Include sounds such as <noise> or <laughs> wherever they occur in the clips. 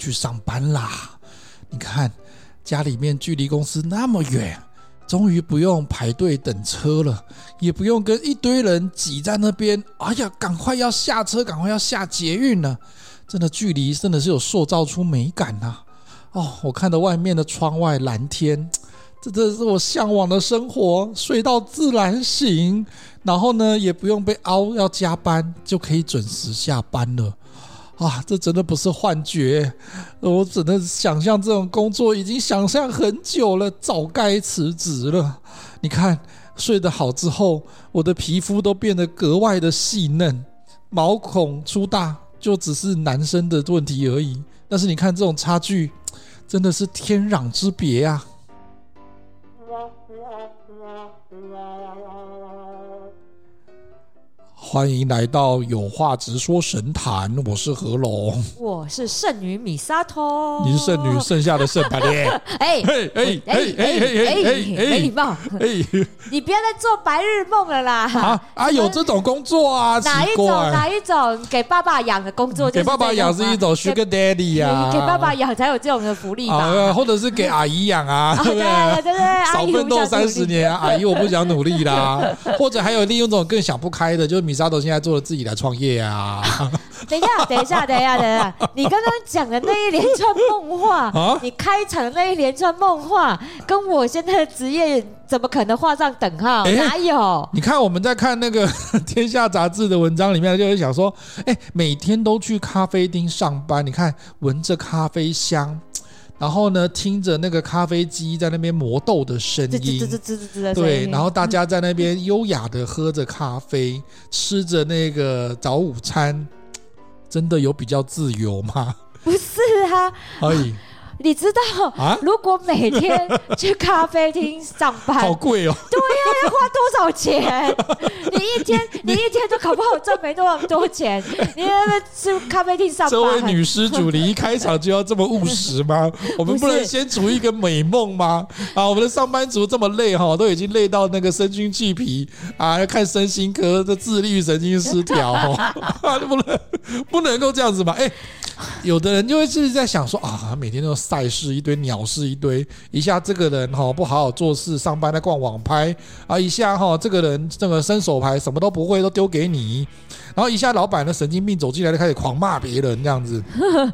去上班啦！你看，家里面距离公司那么远，终于不用排队等车了，也不用跟一堆人挤在那边。哎呀，赶快要下车，赶快要下捷运了！真的距离真的是有塑造出美感呐、啊！哦，我看到外面的窗外蓝天，这这是我向往的生活，睡到自然醒，然后呢也不用被熬要加班，就可以准时下班了。啊，这真的不是幻觉，我只能想象这种工作已经想象很久了，早该辞职了。你看，睡得好之后，我的皮肤都变得格外的细嫩，毛孔粗大。就只是男生的问题而已，但是你看这种差距，真的是天壤之别啊！欢迎来到有话直说神坛，我是何龙，我是剩女米沙托，你是剩女剩下的剩白脸，<laughs> 哎哎哎哎哎哎哎，没礼貌，哎，<laughs> 你不要再做白日梦了啦！啊啊，<laughs> 有这种工作啊？哪一种？哪一种？给爸爸养的工作？给爸爸养是一种 Sugar Daddy 呀，给爸爸养才有这种的福利吧？或者是给阿姨养啊？对对对对，少奋斗三十年，阿姨我不想努力啦。或者还有利用这种更想不开的，就是米。大头现在做了自己来创业啊！<laughs> 等一下，等一下，等一下，等一下！你刚刚讲的那一连串梦话，啊、你开场的那一连串梦话，跟我现在的职业怎么可能画上等号？欸、哪有？你看我们在看那个 <laughs>《天下》杂志的文章里面，就会想说：哎、欸，每天都去咖啡厅上班，你看闻着咖啡香。然后呢，听着那个咖啡机在那边磨豆的声音，对，然后大家在那边优雅的喝着咖啡，吃着那个早午餐，真的有比较自由吗？<laughs> 不是啊，可以。你知道啊？如果每天去咖啡厅上班，好贵哦。对呀，要花多少钱？<laughs> 你一天，你一天都搞不好赚没多少多钱。你那个去咖啡厅上班，这位女施主，你一开场就要这么务实吗？<laughs> 我们不能先筑一个美梦吗？啊，我们的上班族这么累哈，都已经累到那个身心俱疲啊，要看身心科的自律神经失调哈，<laughs> 不能不能够这样子吧？哎。有的人就会自己在想说啊，每天都赛事一堆，鸟事一堆，一下这个人哈不好好做事，上班在逛网拍啊，一下哈这个人这个伸手牌什么都不会，都丢给你，然后一下老板的神经病走进来就开始狂骂别人这样子。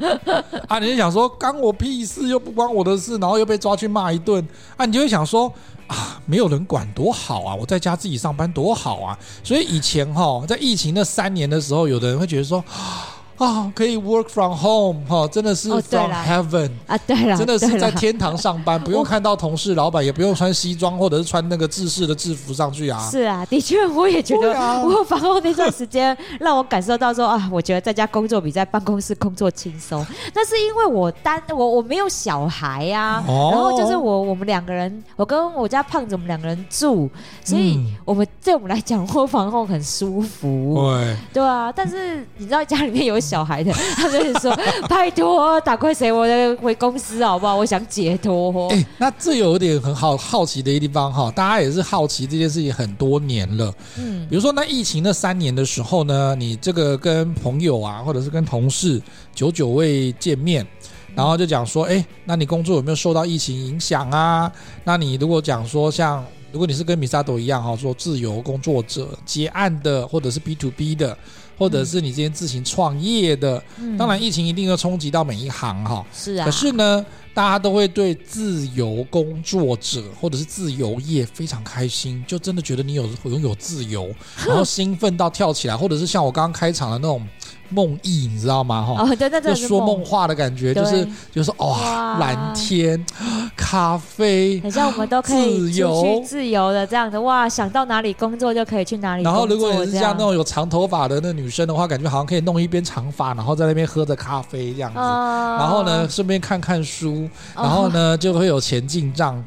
<laughs> 啊，你就想说关我屁事，又不关我的事，然后又被抓去骂一顿。啊，你就会想说啊，没有人管多好啊，我在家自己上班多好啊，所以以前哈在疫情那三年的时候，有的人会觉得说。啊、<gasps> 哦，可以 work from home 哈、哦，真的是 from heaven 啊，对了，真的是在天堂上班，<laughs> 不用看到同事、老板，也不用穿西装或者是穿那个制式的制服上去啊。是啊，的确，我也觉得 work from home 那段时间让我感受到说啊，我觉得在家工作比在办公室工作轻松。<laughs> 那是因为我单我我没有小孩呀、啊，哦、然后就是我我们两个人，我跟我家胖子我们两个人住，所以我们、嗯、对我们来讲 work from home 很舒服。对，对啊，但是你知道家里面有。小孩的，<laughs> 他就是说：“ <laughs> 拜托，打怪谁？我的回公司好不好？我想解脱。”哎，那这有点很好好奇的一地方哈，大家也是好奇这件事情很多年了。嗯，比如说那疫情那三年的时候呢，你这个跟朋友啊，或者是跟同事久久未见面，然后就讲说：“哎，那你工作有没有受到疫情影响啊？”那你如果讲说像如果你是跟米萨朵一样哈，说自由工作者结案的，或者是 B to B 的。或者是你今天自行创业的，嗯、当然疫情一定要冲击到每一行哈。是啊。可是呢，大家都会对自由工作者或者是自由业非常开心，就真的觉得你有拥有自由，<laughs> 然后兴奋到跳起来，或者是像我刚刚开场的那种。梦呓，你知道吗？哈、哦，就说梦话的感觉，就是就是说，哇，蓝天，<gasps> 咖啡，好像我们都可以自由自由的这样的哇，想到哪里工作就可以去哪里。然后，如果你是像那种有长头发的那女生的话，感觉好像可以弄一边长发，然后在那边喝着咖啡这样子。哦、然后呢，顺便看看书，然后呢，哦、就会有钱进账。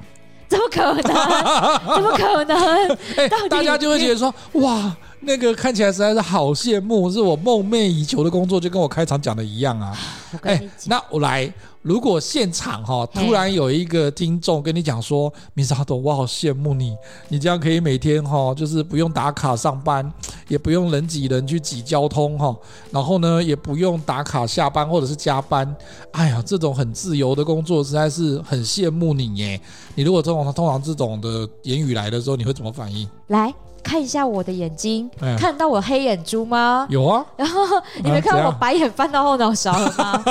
怎么可能？<laughs> 怎么可能？哎、欸，大家就会觉得说，哇。那个看起来实在是好羡慕，是我梦寐以求的工作，就跟我开场讲的一样啊！哎、欸，那我来，如果现场哈、哦、突然有一个听众跟你讲说，米沙朵，我好羡慕你，你这样可以每天哈、哦、就是不用打卡上班，也不用人挤人去挤交通哈，然后呢，也不用打卡下班或者是加班。哎呀，这种很自由的工作实在是很羡慕你耶。你如果通常通常这种的言语来的时候，你会怎么反应？来。看一下我的眼睛，哎、看到我黑眼珠吗？有啊。<laughs> 然后你没看到我白眼翻到后脑勺了吗？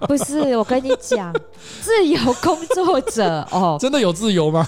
<laughs> 不是，我跟你讲，自由工作者 <laughs> 哦，真的有自由吗？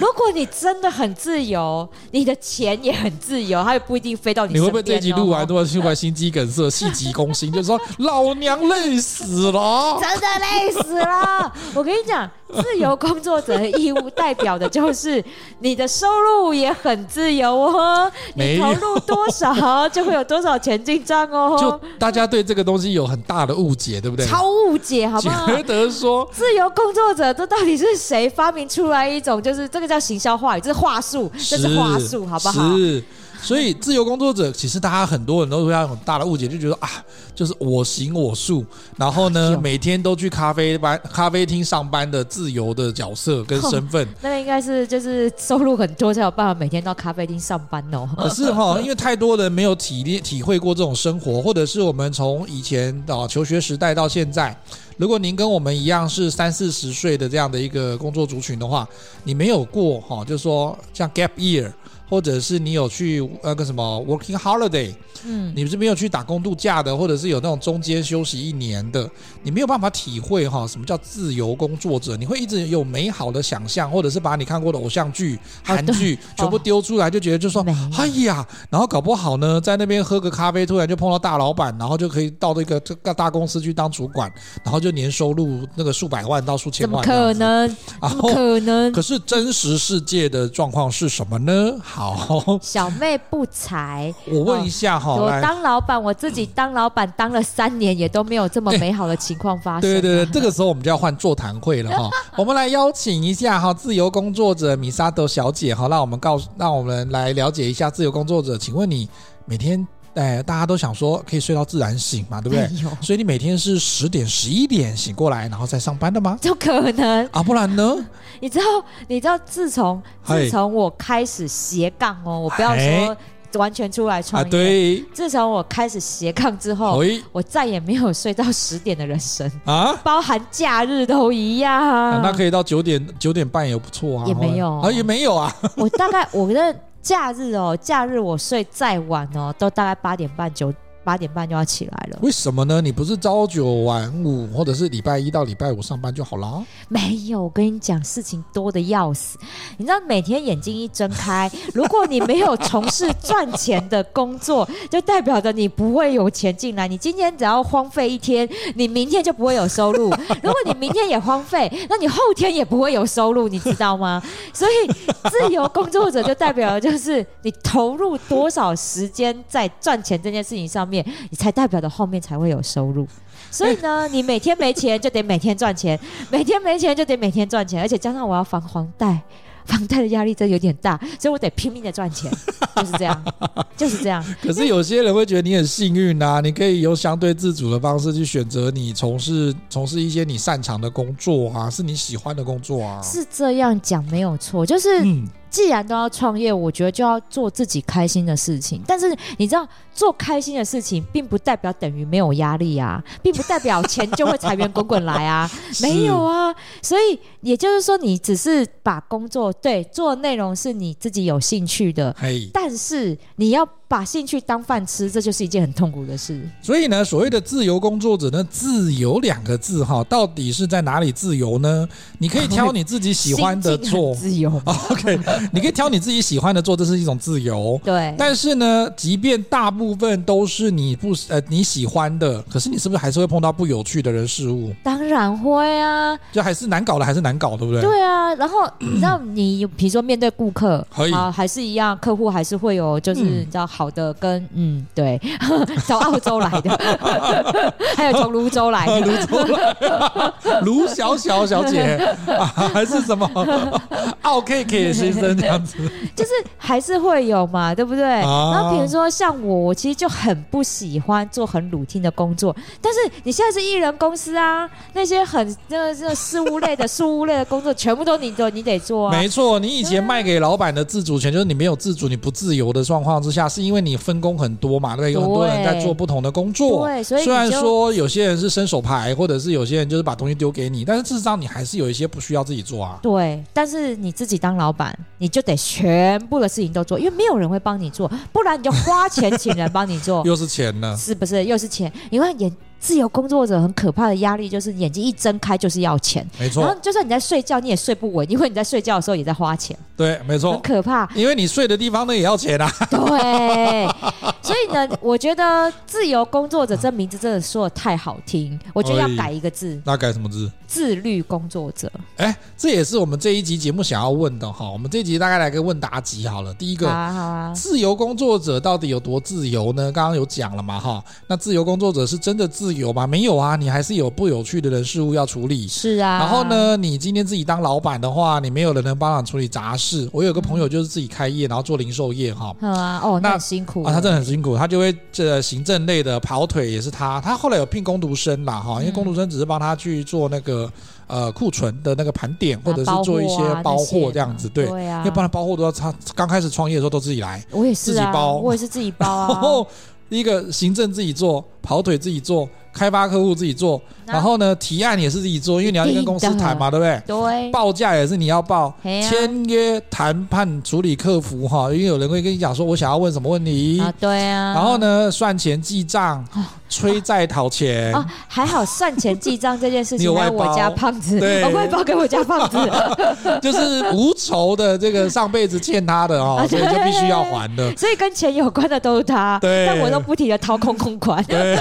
如果你真的很自由，你的钱也很自由，它也不一定飞到你身边。你会不会这一集录完都要心怀心肌梗塞、气急攻心，就是说老娘累死了，真的累死了。我跟你讲。<laughs> 自由工作者的义务代表的就是你的收入也很自由哦，<laughs> 你投入多少就会有多少钱进账哦。<laughs> 就大家对这个东西有很大的误解，对不对？超误解，好不好？觉得说自由工作者这到底是谁发明出来一种，就是这个叫行销话语，这是话术，这是话术，好不好？是。所以，自由工作者其实大家很多人都会有很大的误解，就觉得啊，就是我行我素，然后呢，每天都去咖啡班、咖啡厅上班的自由的角色跟身份。那个应该是就是收入很多才有办法每天到咖啡厅上班哦。可 <laughs> 是哈，因为太多人没有体验体会过这种生活，或者是我们从以前啊求学时代到现在，如果您跟我们一样是三四十岁的这样的一个工作族群的话，你没有过哈，就是说像 gap year。或者是你有去那个什么 working holiday，嗯，你是没有去打工度假的，或者是有那种中间休息一年的，你没有办法体会哈什么叫自由工作者。你会一直有美好的想象，或者是把你看过的偶像剧、韩剧 <laughs> 全部丢出来，就觉得就说哎呀，然后搞不好呢，在那边喝个咖啡，突然就碰到大老板，然后就可以到那个这个大公司去当主管，然后就年收入那个数百万到数千万，怎么可能？怎么可能？可是真实世界的状况是什么呢？好，小妹不才。<laughs> 我问一下哈，我当老板，我自己当老板当了三年，也都没有这么美好的情况发生。对对对，这个时候我们就要换座谈会了哈。<laughs> 我们来邀请一下哈，自由工作者米莎德小姐哈，让我们告诉，让我们来了解一下自由工作者。请问你每天，哎，大家都想说可以睡到自然醒嘛，对不对？所以你每天是十点、十一点醒过来，然后再上班的吗？就可能啊，不然呢？你知道，你知道，自从自从我开始斜杠哦，我不要说完全出来创业，啊、对，自从我开始斜杠之后，我再也没有睡到十点的人生啊，包含假日都一样。啊、那可以到九点九点半也不错啊，也没有啊，也没有啊。我大概我觉得假日哦，假日我睡再晚哦，都大概八点半九。八点半就要起来了，为什么呢？你不是朝九晚五，或者是礼拜一到礼拜五上班就好了？没有，我跟你讲，事情多的要死。你知道，每天眼睛一睁开，如果你没有从事赚钱的工作，就代表着你不会有钱进来。你今天只要荒废一天，你明天就不会有收入。<laughs> 如果你明天也荒废，那你后天也不会有收入，你知道吗？所以，自由工作者就代表的就是你投入多少时间在赚钱这件事情上面。你才代表的后面才会有收入，所以呢，你每天没钱就得每天赚钱，每天没钱就得每天赚钱，而且加上我要还房贷，房贷的压力真有点大，所以我得拼命的赚钱，就是这样，就是这样。可是有些人会觉得你很幸运呐，你可以用相对自主的方式去选择你从事从事一些你擅长的工作啊，是你喜欢的工作啊，是这样讲没有错，就是。嗯既然都要创业，我觉得就要做自己开心的事情。但是你知道，做开心的事情，并不代表等于没有压力啊，<laughs> 并不代表钱就会财源滚滚来啊，没有啊。所以也就是说，你只是把工作对做内容是你自己有兴趣的，但是你要。把兴趣当饭吃，这就是一件很痛苦的事。所以呢，所谓的自由工作者呢，自由两个字哈，到底是在哪里自由呢？你可以挑你自己喜欢的做，自由。<laughs> OK，你可以挑你自己喜欢的做，这是一种自由。对。但是呢，即便大部分都是你不呃你喜欢的，可是你是不是还是会碰到不有趣的人事物？当然会啊，就还是难搞的，还是难搞，对不对？对啊。然后 <clears throat> 你知道，你比如说面对顾客，啊，还是一样，客户还是会有，就是你知道。好的跟嗯对，<laughs> 从澳洲来的，<laughs> 还有从泸州来的，<laughs> 泸州卢小小小姐，还是什么奥 K K 先生这样子，就是还是会有嘛，对不对？啊、比如说像我，我其实就很不喜欢做很鲁听的工作，但是你现在是艺人公司啊，那些很那个这事务类的事务类的工作，全部都你做你得做啊。没错，你以前卖给老板的自主权，就是你没有自主，你不自由的状况之下，是因为你分工很多嘛，对不对？有很多人在做不同的工作。对，所以虽然说有些人是伸手牌，或者是有些人就是把东西丢给你，但是事实上你还是有一些不需要自己做啊。对，但是你自己当老板，你就得全部的事情都做，因为没有人会帮你做，不然你就花钱请人帮你做，<laughs> 又是钱呢？是不是？又是钱？因为也。自由工作者很可怕的压力就是眼睛一睁开就是要钱，没错。然后就算你在睡觉，你也睡不稳，因为你在睡觉的时候也在花钱。对，没错，很可怕。因为你睡的地方呢也要钱啊。对，<laughs> 所以呢，我觉得自由工作者这名字真的说的太好听，我觉得要改一个字。那改什么字？自律工作者。哎，这也是我们这一集节目想要问的哈。我们这一集大概来个问答集好了。第一个。自由工作者到底有多自由呢？刚刚有讲了嘛哈。那自由工作者是真的自由吗？没有啊。啊，你还是有不有趣的人事物要处理。是啊，然后呢，你今天自己当老板的话，你没有人能帮忙处理杂事。我有个朋友就是自己开业，然后做零售业哈。好啊，哦，那很辛苦啊，他真的很辛苦，他就会这行政类的跑腿也是他。他后来有聘工读生啦哈，因为工读生只是帮他去做那个呃库存的那个盘点，或者是做一些包货这样子。对，对啊，因为帮他包货都要他刚开始创业的时候都自己来，我也是自己包，我也是自己包啊。<laughs> 然后第一个行政自己做，跑腿自己做。开发客户自己做，然后呢，提案也是自己做，因为你要去跟公司谈嘛，对不对？对。报价也是你要报，签约、谈判、处理客服哈，因为有人会跟你讲说，我想要问什么问题啊？对啊。然后呢，算钱记账，催债讨钱。哦，还好算钱记账这件事情，<laughs> 有我家胖子，对，我外包给我家胖子，<laughs> 就是无仇的这个上辈子欠他的哦，<laughs> 所以就必须要还的。所以跟钱有关的都是他，对，但我都不停的掏空空款。对。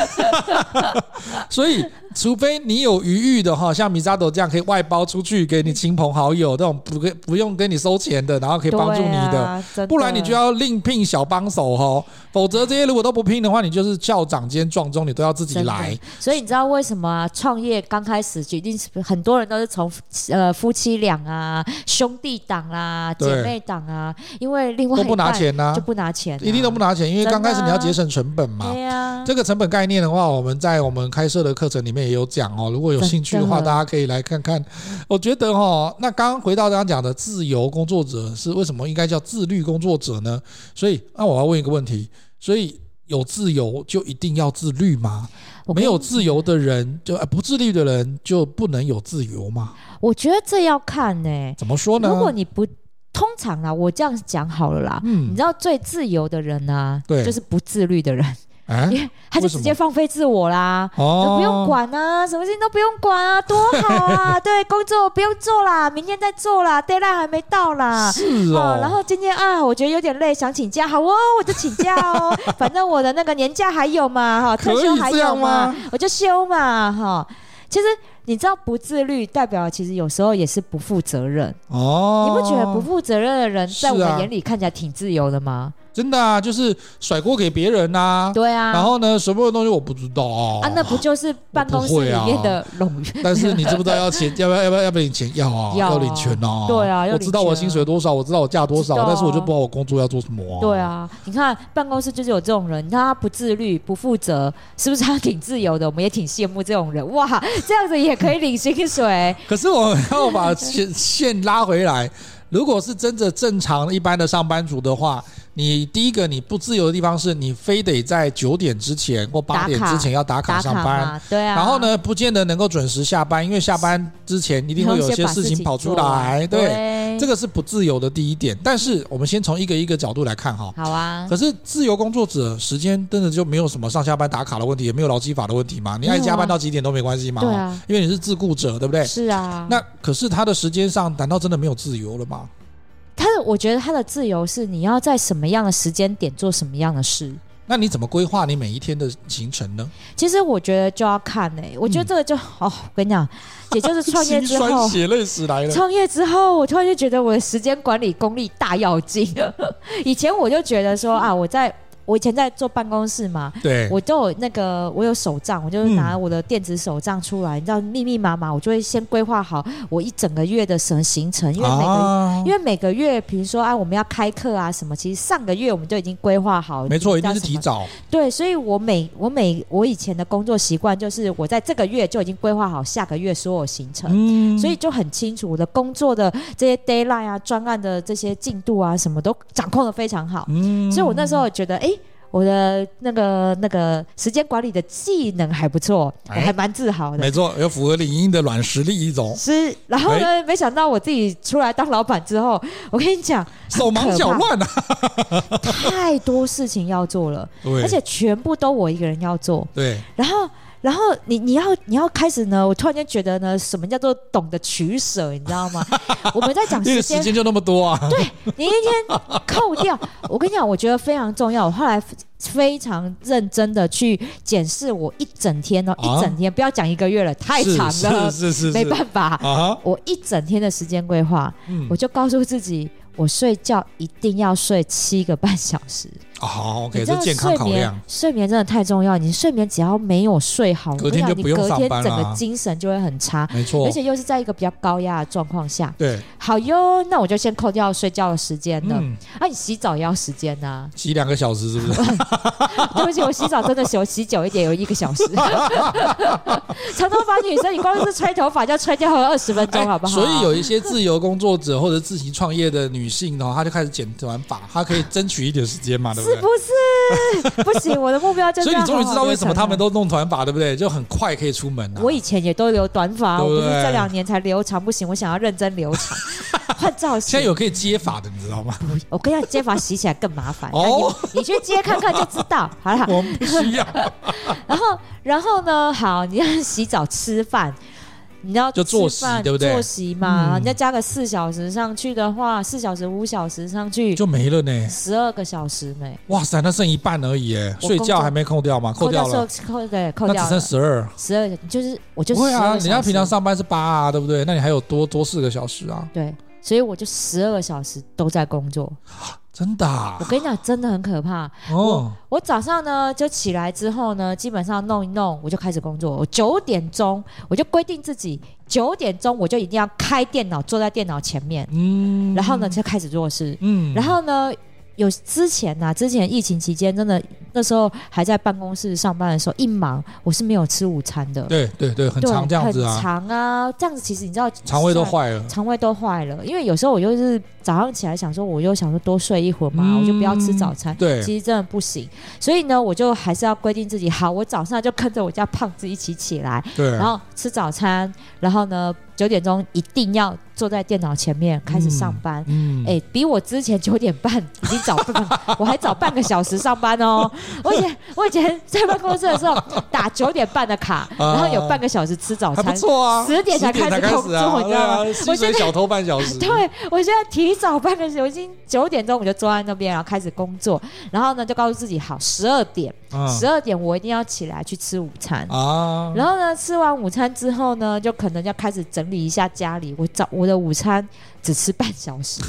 所以，除非你有余裕的哈，像米扎朵这样可以外包出去给你亲朋好友，这种不给不用跟你收钱的，然后可以帮助你的，啊、不然你就要另聘小帮手哈。否则这些如果都不拼的话，你就是校长兼撞钟，你都要自己来。所以你知道为什么啊？创业刚开始决定是很多人都是从呃夫妻俩啊、兄弟党啊、姐妹党啊，因为另外都不拿钱呢、啊，就不拿钱、啊，一定都不拿钱，因为刚开始你要节省成本嘛。对呀、啊，这个成本概念的话，我们在我们开设的课程里面也有讲哦。如果有兴趣的话，大家可以来看看。我觉得哈，那刚刚回到刚刚讲的自由工作者是为什么应该叫自律工作者呢？所以那我要问一个问题。所以有自由就一定要自律吗？没有自由的人就不自律的人就不能有自由吗？我觉得这要看呢、欸。怎么说呢？如果你不通常啊，我这样讲好了啦。嗯，你知道最自由的人呢、啊，对，就是不自律的人。因为他就直接放飞自我啦，都不用管啊，什么事情都不用管啊，多好啊！<laughs> 对，工作不用做啦，明天再做啦，deadline 还没到啦。是哦。然后今天啊，我觉得有点累，想请假，好哦，我就请假哦。<laughs> 反正我的那个年假还有嘛，哈，特休还有嘛，我就休嘛，哈。其实你知道，不自律代表其实有时候也是不负责任哦。你不觉得不负责任的人在我们眼里看起来挺自由的吗？真的啊，就是甩锅给别人呐、啊。对啊。然后呢，什么东西我不知道啊。啊，那不就是办公室里面的冗员、啊？但是你知不知道要钱？要不要？要不要？要不要领钱？要啊，要领钱啊。对啊，我知道我薪水多少，我知道我价多少，啊、但是我就不知道我工作要做什么、啊。对啊，你看办公室就是有这种人，你看他不自律、不负责，是不是他挺自由的？我们也挺羡慕这种人。哇，这样子也可以领薪水。<laughs> 可是我要把线 <laughs> 线拉回来，如果是真的正常一般的上班族的话。你第一个你不自由的地方是你非得在九点之前或八点之前要打卡上班，对啊。然后呢，不见得能够准时下班，因为下班之前一定会有些事情跑出来，对，这个是不自由的第一点。但是我们先从一个一个角度来看哈。好啊。可是自由工作者时间真的就没有什么上下班打卡的问题，也没有劳基法的问题嘛？你爱加班到几点都没关系嘛？对啊。因为你是自雇者，对不对？是啊。那可是他的时间上，难道真的没有自由了吗？他的，我觉得他的自由是你要在什么样的时间点做什么样的事。那你怎么规划你每一天的行程呢？其实我觉得就要看呢、欸。我觉得这个就、嗯、哦，我跟你讲，也就是创业之后，<laughs> 血泪史来了。创业之后，我突然就觉得我的时间管理功力大要进。<laughs> 以前我就觉得说啊，我在。我以前在坐办公室嘛，对，我都有那个我有手账，我就拿我的电子手账出来，嗯、你知道密密麻麻，我就会先规划好我一整个月的什么行程，因为每个、啊、因为每个月，比如说啊，我们要开课啊什么，其实上个月我们就已经规划好，没错，一定是提早。对，所以我每我每我以前的工作习惯就是我在这个月就已经规划好下个月所有行程，嗯、所以就很清楚我的工作的这些 deadline 啊、专案的这些进度啊，什么都掌控的非常好。嗯，所以我那时候觉得，哎。我的那个那个时间管理的技能还不错，欸、我还蛮自豪的。没错，有符合领英的软实力一种。是，然后呢，欸、没想到我自己出来当老板之后，<laughs> 我跟你讲，手忙脚乱啊，太多事情要做了，<laughs> 而且全部都我一个人要做。对，然后。然后你你要你要开始呢，我突然间觉得呢，什么叫做懂得取舍，你知道吗？<laughs> 我们在讲时间，时间就那么多啊。<laughs> 对，你一天扣掉，我跟你讲，我觉得非常重要。我后来非常认真的去检视我一整天哦，啊、一整天不要讲一个月了，太长了，是是是，是，没办法。啊、我一整天的时间规划，嗯、我就告诉自己，我睡觉一定要睡七个半小时。好，OK，这健康考量。睡眠真的太重要，你睡眠只要没有睡好，隔天就不用上班了。你隔天整个精神就会很差，没错。而且又是在一个比较高压的状况下。对，好哟，那我就先扣掉睡觉的时间了。啊，你洗澡也要时间呐？洗两个小时是不是？<laughs> 对不起，我洗澡真的洗，我洗久一点有一个小时。<laughs> 长头发女生，你光是吹头发就要吹掉二十分钟，好不好？所以有一些自由工作者或者自行创业的女性哦，她就开始剪短发，她可以争取一点时间嘛，对不对？是不是？不行，我的目标就是。<laughs> 所以你终于知道为什么他们都弄短发，对不对？就很快可以出门了。我以前也都留短发，我不是这两年才留长，不行，我想要认真留长，<laughs> 换造型。现在有可以接发的，你知道吗？<laughs> 我跟你讲，接发洗起来更麻烦。哦，你去接看看就知道。好了，我们不需要。然后，然后呢？好，你要洗澡、吃饭。你要就作息对不对？作息嘛，嗯、你要加个四小时上去的话，四小时五小时上去就没了呢，十二个小时没。哇塞，那剩一半而已哎，睡觉还没扣掉吗？扣掉了，扣对，扣掉，那只剩十二，十二就是我就不会啊，人家平常上班是八啊，对不对？那你还有多多四个小时啊？对，所以我就十二个小时都在工作。<laughs> 真的，啊，我跟你讲，真的很可怕。哦，我我早上呢就起来之后呢，基本上弄一弄，我就开始工作。我九点钟我就规定自己九点钟我就一定要开电脑，坐在电脑前面。嗯，然后呢就开始做事。嗯，然后呢。有之前呐、啊，之前疫情期间，真的那时候还在办公室上班的时候，一忙我是没有吃午餐的。对对对，很长这样子啊，很长啊，这样子其实你知道，肠胃都坏了，肠胃都坏了。因为有时候我就是早上起来想说，我又想说多睡一会儿嘛，嗯、我就不要吃早餐。对，其实真的不行。所以呢，我就还是要规定自己，好，我早上就跟着我家胖子一起起来，对，然后吃早餐，然后呢。九点钟一定要坐在电脑前面开始上班，嗯，哎、嗯。欸，比我之前九点半已经早半，<laughs> 我还早半个小时上班哦。我以前我以前在办公室的时候打九点半的卡，啊、然后有半个小时吃早餐，不错啊，十点才开始工作，啊、你知道吗？我现在小偷半小时，<laughs> 对，我现在提早半个小时，我已经九点钟我就坐在那边，然后开始工作，然后呢就告诉自己好，十二点，十二、啊、点我一定要起来去吃午餐。啊，然后呢吃完午餐之后呢，就可能要开始整。理一下家里，我早我的午餐只吃半小时，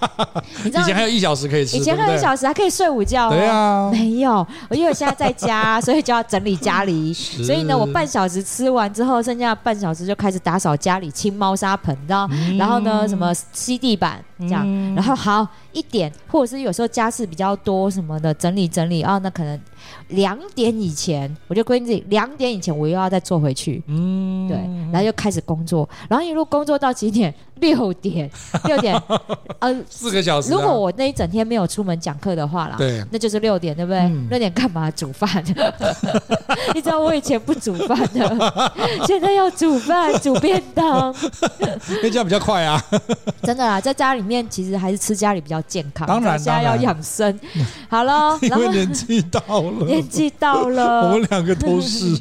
<laughs> 你知道以前还有一小时可以吃，以前还有一小时还可以睡午觉哦。对啊，没有，因为我现在在家，所以就要整理家里。<laughs> 所以呢，我半小时吃完之后，剩下半小时就开始打扫家里，清猫砂盆，你知道？嗯、然后呢，什么吸地板这样，嗯、然后好一点，或者是有时候家事比较多什么的，整理整理啊，那可能。两点以前，我就规定自己两点以前我又要再坐回去，嗯，对，然后又开始工作，然后一路工作到几点？六点，<laughs> 六点，呃，四个小时。如果我那一整天没有出门讲课的话啦，对，那就是六点，对不对？六点干嘛？煮饭。<laughs> 你知道我以前不煮饭的，<laughs> 现在要煮饭，煮便当，因为这样比较快啊。真的啦，在家里面其实还是吃家里比较健康。当然，现在要养生。好了，因为年纪到了，年纪到了，我们两个都是。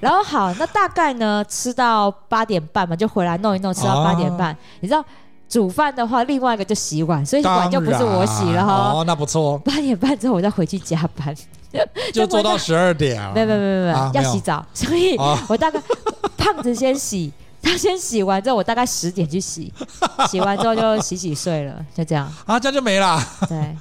然后好，那大概呢，吃到八点半嘛，就回来弄一弄，吃到八点半。你知道煮饭的话，另外一个就洗碗，所以碗就不是我洗了哈。哦，那不错。八点半之后我再回去加班，<laughs> 就做到十二点啊。没有没有没有没有，要洗澡，所以我大概胖子先洗，他先洗完之后，我大概十点去洗，洗完之后就洗洗睡了，就这样。啊，这样就没了。对。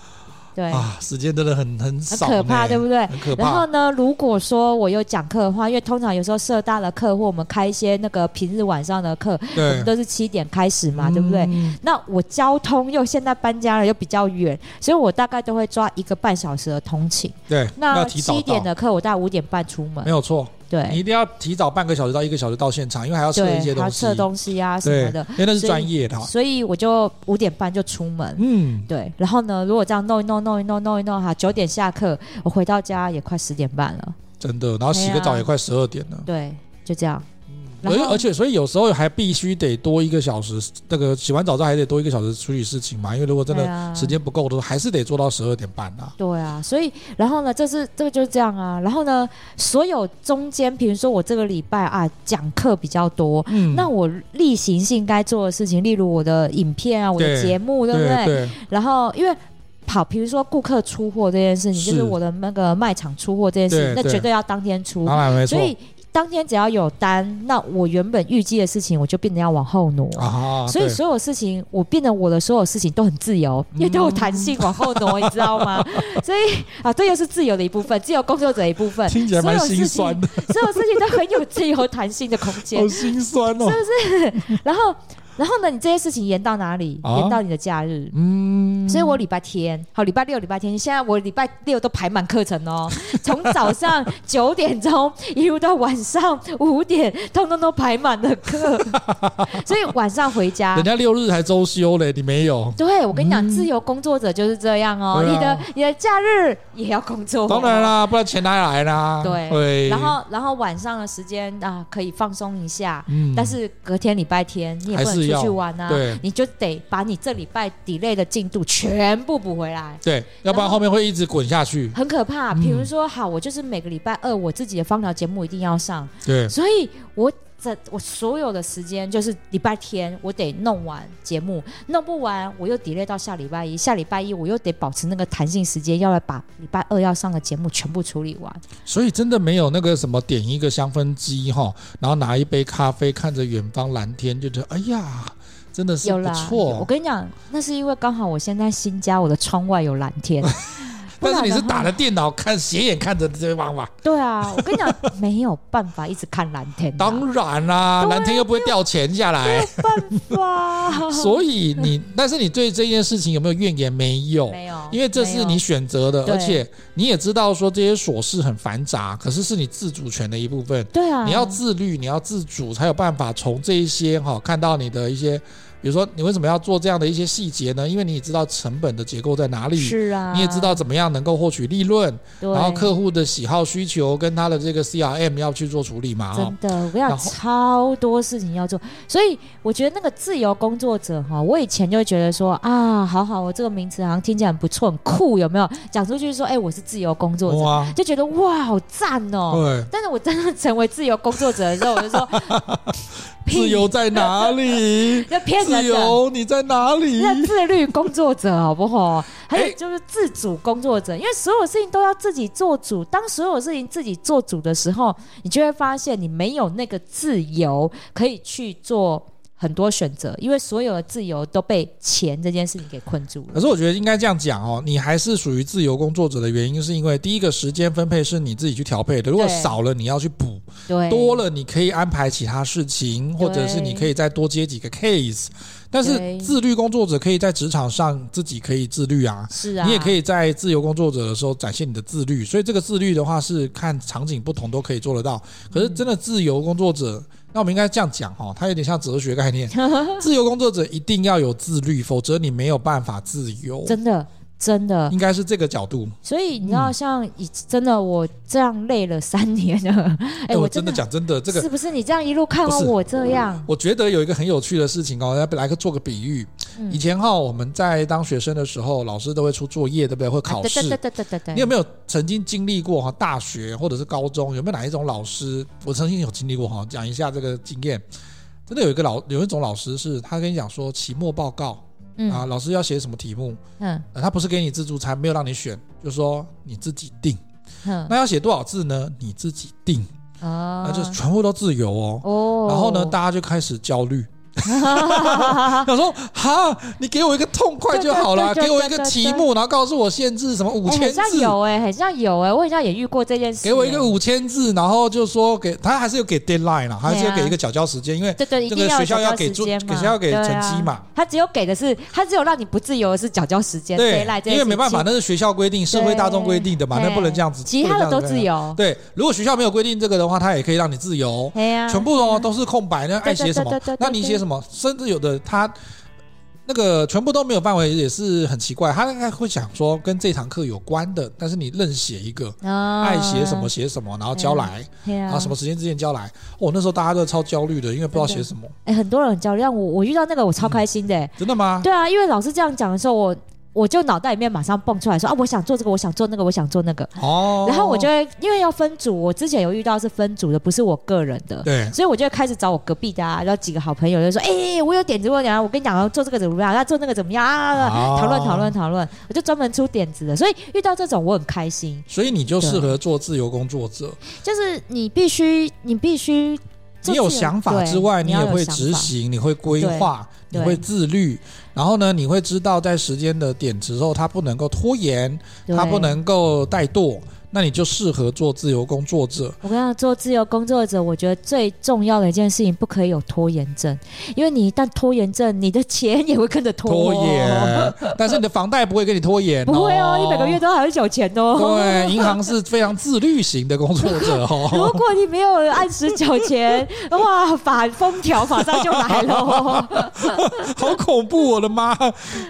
对啊，时间真的很很少，很可怕，对不对？很可怕。然后呢，如果说我有讲课的话，因为通常有时候社大的课或我们开一些那个平日晚上的课，我们都是七点开始嘛，对不对？那我交通又现在搬家了，又比较远，所以我大概都会抓一个半小时的通勤。对，那七点的课我大概五点半出门，没有错。对，你一定要提早半个小时到一个小时到现场，因为还要测一些东西，测东西啊什么的，因为那是专业的。所以我就五点半就出门。嗯，对。然后呢，如果这样弄一弄弄一弄弄一弄哈，九点下课，我回到家也快十点半了。真的，然后洗个澡也快十二点了。对，就这样。而而且，所以有时候还必须得多一个小时，那个洗完澡之后还得多一个小时处理事情嘛。因为如果真的时间不够的时候，还是得做到十二点半啊。对啊，所以然后呢，这是这个就是这样啊。然后呢，所有中间，比如说我这个礼拜啊讲课比较多，嗯，那我例行性该做的事情，例如我的影片啊，我的节目，对不对？对。然后因为跑，比如说顾客出货这件事情，就是我的那个卖场出货这件事情，那绝对要当天出。当然没错。所以。当天只要有单，那我原本预计的事情，我就变得要往后挪。啊，所以所有事情，我变得我的所有事情都很自由，因为都有弹性往后挪，你知道吗？<laughs> 所以啊，这又是自由的一部分，自由工作者的一部分。听起来蛮心酸的。所有事情都很有自由弹性的空间。<laughs> 好心酸哦，是不是？<laughs> 然后。然后呢，你这些事情延到哪里？啊、延到你的假日。嗯，所以我礼拜天，好，礼拜六、礼拜天，现在我礼拜六都排满课程哦，<laughs> 从早上九点钟一路到晚上五点，通通都排满了课。<laughs> 所以晚上回家，人家六日还周休嘞，你没有？对，我跟你讲，嗯、自由工作者就是这样哦，啊、你的你的假日也要工作。当然啦，不然钱哪里来啦？对，对然后然后晚上的时间啊，可以放松一下。嗯，但是隔天礼拜天你也不能。出去玩啊，对，你就得把你这礼拜 delay 的进度全部补回来。对，要不然后面会一直滚下去，很可怕。比如说，好，我就是每个礼拜二我自己的芳疗节目一定要上，对，所以我这我所有的时间就是礼拜天我得弄完节目，弄不完我又 delay 到下礼拜一，下礼拜一我又得保持那个弹性时间，要来把礼拜二要上的节目全部处理完。所以真的没有那个什么点一个香氛机哈，然后拿一杯咖啡，看着远方蓝天，就觉得哎呀。真的是不错。我跟你讲，那是因为刚好我现在新家，我的窗外有蓝天。<laughs> 但是你是打着电脑看，斜眼看着这些娃娃。对啊，我跟你讲，没有办法一直看蓝天。当然啦，蓝天又不会掉钱下来。没有办法。<laughs> <laughs> 所以你，但是你对这件事情有没有怨言？没有，没有，因为这是你选择的，而且你也知道说这些琐事很繁杂，可是是你自主权的一部分。对啊，你要自律，你要自主，才有办法从这一些哈看到你的一些。比如说，你为什么要做这样的一些细节呢？因为你也知道成本的结构在哪里，是啊，你也知道怎么样能够获取利润，然后客户的喜好需求跟他的这个 CRM 要去做处理嘛。真的，我跟你讲，超多事情要做，所以我觉得那个自由工作者哈，我以前就会觉得说啊，好好，我这个名词好像听起来很不错，很酷，有没有？讲出去说，哎，我是自由工作者，哇就觉得哇，好赞哦。对。但是我真的成为自由工作者的时候，我就说。<laughs> 自由在哪里？<laughs> 要骗人的。自由你在哪里？要自律工作者好不好？<laughs> 还有就是自主工作者，因为所有事情都要自己做主。当所有事情自己做主的时候，你就会发现你没有那个自由可以去做。很多选择，因为所有的自由都被钱这件事情给困住了。可是我觉得应该这样讲哦，你还是属于自由工作者的原因，是因为第一个时间分配是你自己去调配的。如果少了，你要去补；对，多了你可以安排其他事情，或者是你可以再多接几个 case。但是自律工作者可以在职场上自己可以自律啊，是啊，你也可以在自由工作者的时候展现你的自律。所以这个自律的话是看场景不同都可以做得到。可是真的自由工作者。那我们应该这样讲哈，它有点像哲学概念。<laughs> 自由工作者一定要有自律，否则你没有办法自由。真的。真的应该是这个角度，所以你知道，像以真的我这样累了三年了，<laughs> 哎，我真的讲真的，这个是不是你这样一路看完我这样？我觉得有一个很有趣的事情哦，要来个做个比喻。以前哈，我们在当学生的时候，老师都会出作业，对不对？会考试。对对对对对。你有没有曾经经历过哈？大学或者是高中，有没有哪一种老师？我曾经有经历过哈，讲一下这个经验。真的有一个老有一种老师是，他跟你讲说期末报告。嗯、啊，老师要写什么题目？嗯、呃，他不是给你自助餐，没有让你选，就说你自己定。嗯，那要写多少字呢？你自己定。哦，那就全部都自由哦。哦，然后呢，大家就开始焦虑。<laughs> 他说：“哈，你给我一个痛快就好了，给我一个题目，然后告诉我限制什么五千字。”很像有哎，很像有哎，我好像也遇过这件事。给我一个五千字，然后就说给他还是有给 deadline 了，还是要给一个缴交时间，因为这个学校要给给学校要给成绩嘛。他只有给的是，他只有让你不自由的是缴交时间。对，因为没办法，那是学校规定，社会大众规定的嘛，那不能这样子。其他的都自由。对，如果学校没有规定这个的话，他也可以让你自由。全部哦都是空白，那爱写什么？那你写什么？甚至有的他那个全部都没有范围，也是很奇怪。他应该会想说跟这堂课有关的，但是你任写一个，爱写什么写什么，然后交来，然后什么时间之前交来。哦，那时候大家都超焦虑的，因为不知道写什么。哎，很多人很焦虑，但我我遇到那个我超开心的。真的吗？对啊，因为老师这样讲的时候，我。我就脑袋里面马上蹦出来说啊，我想做这个，我想做那个，我想做那个。哦。然后我就会因为要分组，我之前有遇到是分组的，不是我个人的。对。所以我就开始找我隔壁的啊，然后几个好朋友就说：“哎，我有点子，我讲，我跟你讲，做这个怎么样？要做那个怎么样啊？讨论讨论讨论。”我就专门出点子的，所以遇到这种我很开心。所以你就适合做自由工作者。就是你必须，你必须。你有想法之外，你也会执行，你会规划，你会自律。然后呢，你会知道在时间的点之后，它不能够拖延，它不能够怠惰。那你就适合做自由工作者。我跟你讲，做自由工作者，我觉得最重要的一件事情，不可以有拖延症，因为你一旦拖延症，你的钱也会跟着拖，拖延。但是你的房贷不会跟你拖延，哦，不会哦，你每个月都还是缴钱哦。对，银行是非常自律型的工作者哦。<laughs> 如果你没有按时缴钱，哇，法封条马上就来了，哦，<laughs> 好恐怖！我的妈！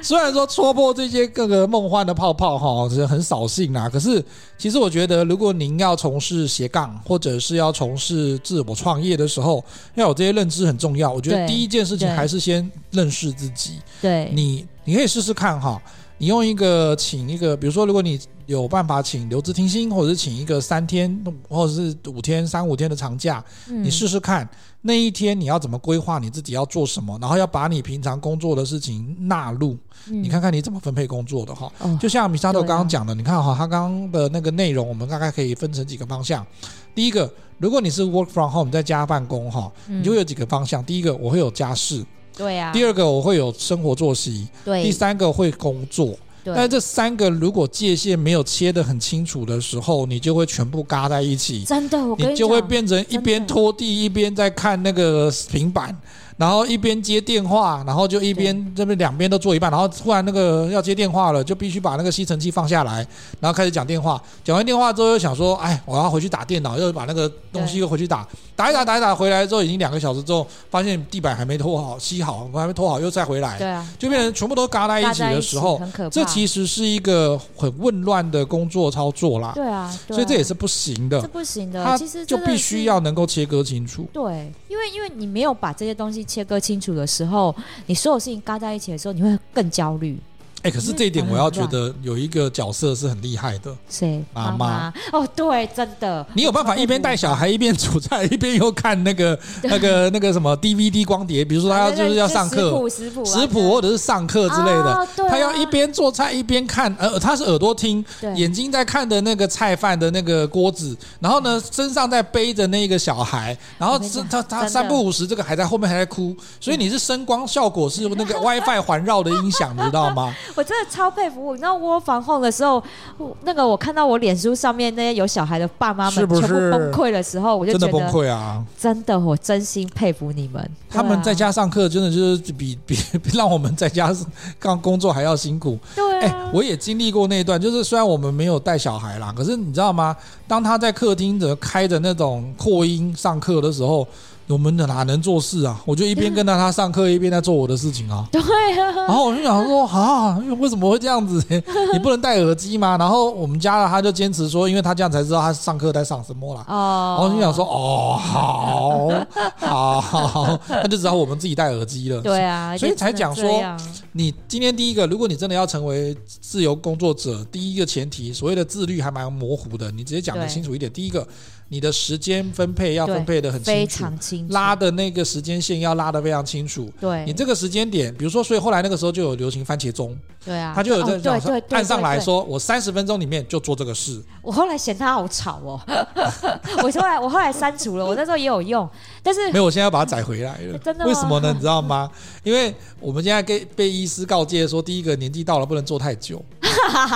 虽然说戳破这些各个梦幻的泡泡哈，是很扫兴啊，可是其实我。觉得如果您要从事斜杠，或者是要从事自我创业的时候，要有这些认知很重要。我觉得第一件事情还是先认识自己。对，你你可以试试看哈，你用一个请一个，比如说，如果你有办法请留职停薪，或者是请一个三天或者是五天、三五天的长假，你试试看那一天你要怎么规划你自己要做什么，然后要把你平常工作的事情纳入。你看看你怎么分配工作的哈，就像米沙豆刚刚讲的，你看哈，他刚刚的那个内容，我们大概可以分成几个方向。第一个，如果你是 work from home 在家办公哈，你就有几个方向。第一个，我会有家事，对呀。第二个，我会有生活作息，对。第三个会工作，但这三个如果界限没有切得很清楚的时候，你就会全部嘎在一起。真的，我你就会变成一边拖地一边在看那个平板。然后一边接电话，然后就一边这边两边都做一半，然后突然那个要接电话了，就必须把那个吸尘器放下来，然后开始讲电话。讲完电话之后又想说，哎，我要回去打电脑，又把那个东西又回去打，打一打打一打回来之后已经两个小时之后，发现地板还没拖好，吸好，我还没拖好，又再回来，对啊，就变成全部都嘎在一起的时候。这其实是一个很混乱的工作操作啦。对啊，所以这也是不行的，这不行的。它就必须要能够切割清楚。对，因为因为你没有把这些东西。切割清楚的时候，你所有事情嘎在一起的时候，你会更焦虑。哎，可是这一点我要觉得有一个角色是很厉害的，谁？妈妈。哦，对，真的。你有办法一边带小孩一边煮菜，一边又看那个 <laughs> 那个那个什么 DVD 光碟，比如说他要就是要上课，食谱食谱或者是上课之类的，他要一边做菜一边看，呃，他是耳朵听，眼睛在看的那个菜饭的那个锅子，然后呢身上在背着那个小孩，然后是他他三不五时这个还在后面还在哭，所以你是声光效果是那个 <laughs> WiFi 环绕的音响，你知道吗？我真的超佩服我，你知道窝房后的时候，那个我看到我脸书上面那些有小孩的爸妈们全部崩溃的时候，我就觉得真的崩溃啊！真的，我真心佩服你们。他们在家上课，真的就是比 <laughs> 比让我们在家刚工作还要辛苦。对、啊，哎，我也经历过那一段，就是虽然我们没有带小孩啦，可是你知道吗？当他在客厅的开着那种扩音上课的时候。我们哪能做事啊？我就一边跟着他上课，一边在做我的事情啊。<laughs> 对啊。然后我就想说啊，为什么会这样子？<laughs> 你不能戴耳机吗？然后我们家的他就坚持说，因为他这样才知道他上课在上什么啦。哦。然后我就想说，哦，好，好，好，<laughs> 他就只好我们自己戴耳机了。对啊。所以才讲说，你今天第一个，如果你真的要成为自由工作者，第一个前提，所谓的自律还蛮模糊的。你直接讲的清楚一点。第一个。你的时间分配要分配的很清楚，非常清楚，拉的那个时间线要拉的非常清楚。对，你这个时间点，比如说，所以后来那个时候就有流行番茄钟。对啊，他就有在按上来说，我三十分钟里面就做这个事。我后来嫌他好吵哦，<laughs> 我后来我后来删除了，我那时候也有用，但是没有，我现在要把它载回来了。<laughs> 真的？为什么呢？你知道吗？因为我们现在被被医师告诫说，第一个年纪到了不能做太久，